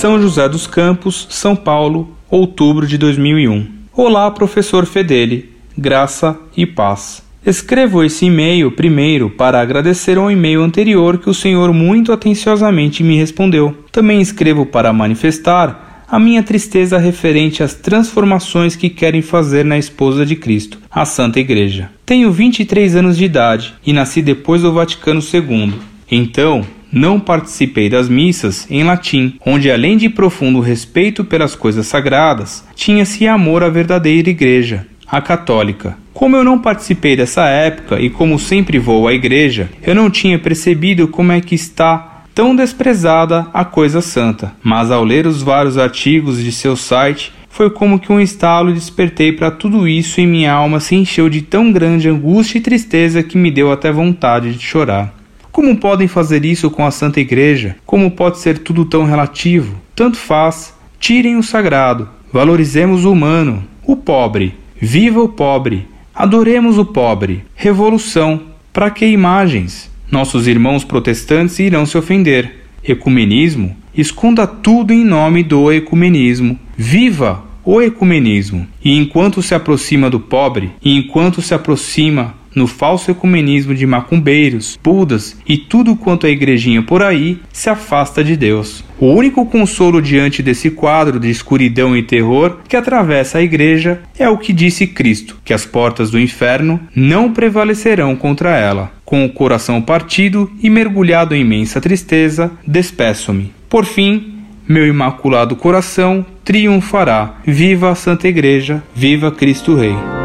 São José dos Campos, São Paulo, outubro de 2001. Olá, professor Fedeli, graça e paz. Escrevo esse e-mail primeiro para agradecer ao e-mail anterior que o senhor muito atenciosamente me respondeu. Também escrevo para manifestar a minha tristeza referente às transformações que querem fazer na esposa de Cristo, a Santa Igreja. Tenho 23 anos de idade e nasci depois do Vaticano II. Então, não participei das missas em latim, onde além de profundo respeito pelas coisas sagradas, tinha-se amor à verdadeira igreja, a católica. Como eu não participei dessa época e como sempre vou à igreja, eu não tinha percebido como é que está tão desprezada a coisa santa. Mas ao ler os vários artigos de seu site, foi como que um estalo despertei para tudo isso e minha alma se encheu de tão grande angústia e tristeza que me deu até vontade de chorar. Como podem fazer isso com a Santa Igreja? Como pode ser tudo tão relativo? Tanto faz. Tirem o sagrado, valorizemos o humano, o pobre, Viva o pobre! Adoremos o pobre! Revolução! Para que imagens? Nossos irmãos protestantes irão se ofender. Ecumenismo? Esconda tudo em nome do ecumenismo. Viva o ecumenismo! E enquanto se aproxima do pobre, e enquanto se aproxima no falso ecumenismo de macumbeiros, budas e tudo quanto é igrejinha por aí, se afasta de Deus. O único consolo diante desse quadro de escuridão e terror que atravessa a igreja é o que disse Cristo, que as portas do inferno não prevalecerão contra ela. Com o coração partido e mergulhado em imensa tristeza, despeço-me. Por fim, meu imaculado coração triunfará. Viva a Santa Igreja, viva Cristo Rei.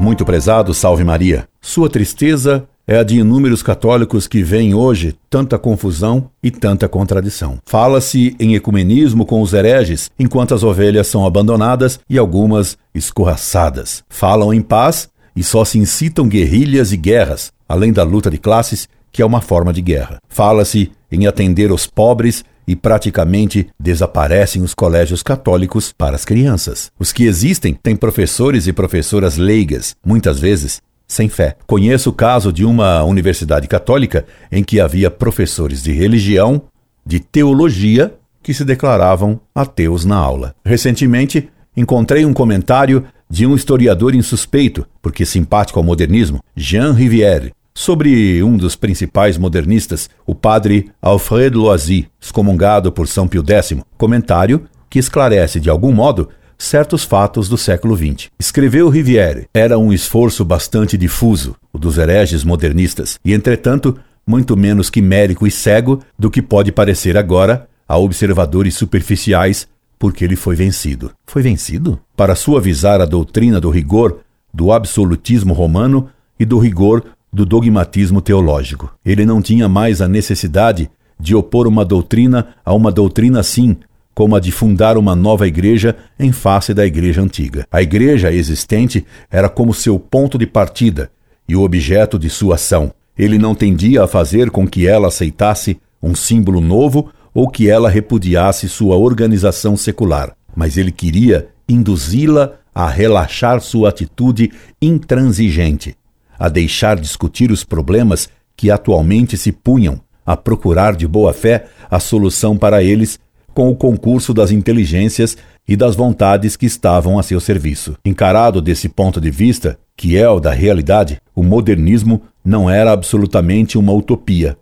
Muito prezado, salve Maria. Sua tristeza é a de inúmeros católicos que veem hoje tanta confusão e tanta contradição. Fala-se em ecumenismo com os hereges, enquanto as ovelhas são abandonadas e algumas escorraçadas. Falam em paz e só se incitam guerrilhas e guerras, além da luta de classes, que é uma forma de guerra. Fala-se em atender os pobres e praticamente desaparecem os colégios católicos para as crianças. Os que existem têm professores e professoras leigas, muitas vezes sem fé. Conheço o caso de uma universidade católica em que havia professores de religião, de teologia, que se declaravam ateus na aula. Recentemente, encontrei um comentário de um historiador insuspeito, porque simpático ao modernismo, Jean Rivière, sobre um dos principais modernistas, o padre Alfred Loisy, excomungado por São Pio X, comentário que esclarece de algum modo certos fatos do século XX. Escreveu Rivière, era um esforço bastante difuso, o dos hereges modernistas, e entretanto muito menos quimérico e cego do que pode parecer agora a observadores superficiais, porque ele foi vencido. Foi vencido? Para suavizar a doutrina do rigor do absolutismo romano e do rigor do dogmatismo teológico. Ele não tinha mais a necessidade de opor uma doutrina a uma doutrina assim, como a de fundar uma nova igreja em face da igreja antiga. A igreja existente era como seu ponto de partida e o objeto de sua ação. Ele não tendia a fazer com que ela aceitasse um símbolo novo ou que ela repudiasse sua organização secular, mas ele queria induzi-la a relaxar sua atitude intransigente a deixar discutir os problemas que atualmente se punham, a procurar de boa fé a solução para eles com o concurso das inteligências e das vontades que estavam a seu serviço. Encarado desse ponto de vista, que é o da realidade, o modernismo não era absolutamente uma utopia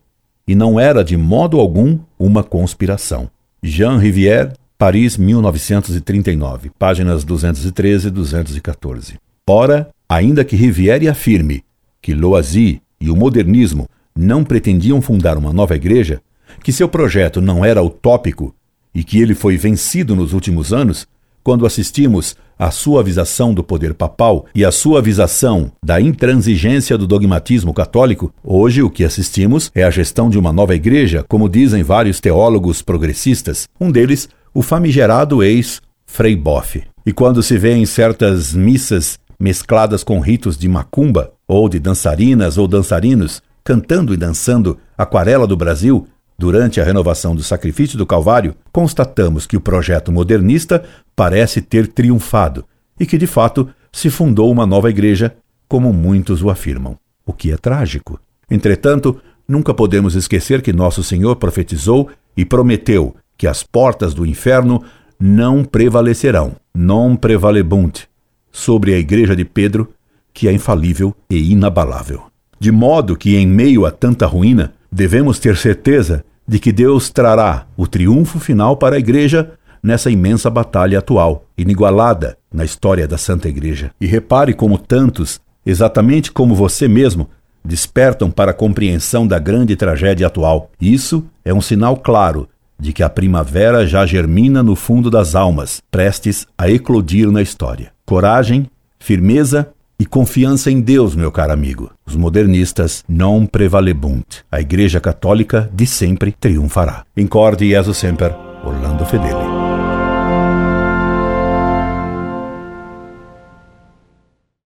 e não era de modo algum uma conspiração. Jean Rivière, Paris, 1939, páginas 213 e 214. Ora, ainda que Rivière afirme que Loisy e o modernismo não pretendiam fundar uma nova igreja, que seu projeto não era utópico e que ele foi vencido nos últimos anos, quando assistimos à suavização do poder papal e à suavização da intransigência do dogmatismo católico, hoje o que assistimos é a gestão de uma nova igreja, como dizem vários teólogos progressistas, um deles o famigerado ex-Frei Boff. E quando se vê em certas missas mescladas com ritos de macumba, ou de dançarinas ou dançarinos cantando e dançando Aquarela do Brasil durante a renovação do sacrifício do Calvário, constatamos que o projeto modernista parece ter triunfado e que, de fato, se fundou uma nova igreja, como muitos o afirmam, o que é trágico. Entretanto, nunca podemos esquecer que nosso Senhor profetizou e prometeu que as portas do inferno não prevalecerão, non prevalebunt, sobre a igreja de Pedro, que é infalível e inabalável. De modo que, em meio a tanta ruína, devemos ter certeza de que Deus trará o triunfo final para a igreja nessa imensa batalha atual, inigualada na história da Santa Igreja. E repare como tantos, exatamente como você mesmo, despertam para a compreensão da grande tragédia atual. Isso é um sinal claro de que a primavera já germina no fundo das almas, prestes a eclodir na história. Coragem, firmeza e confiança em Deus, meu caro amigo. Os modernistas não prevalebunt. A Igreja Católica de sempre triunfará. Incorde Jesus Semper, Orlando Fedeli.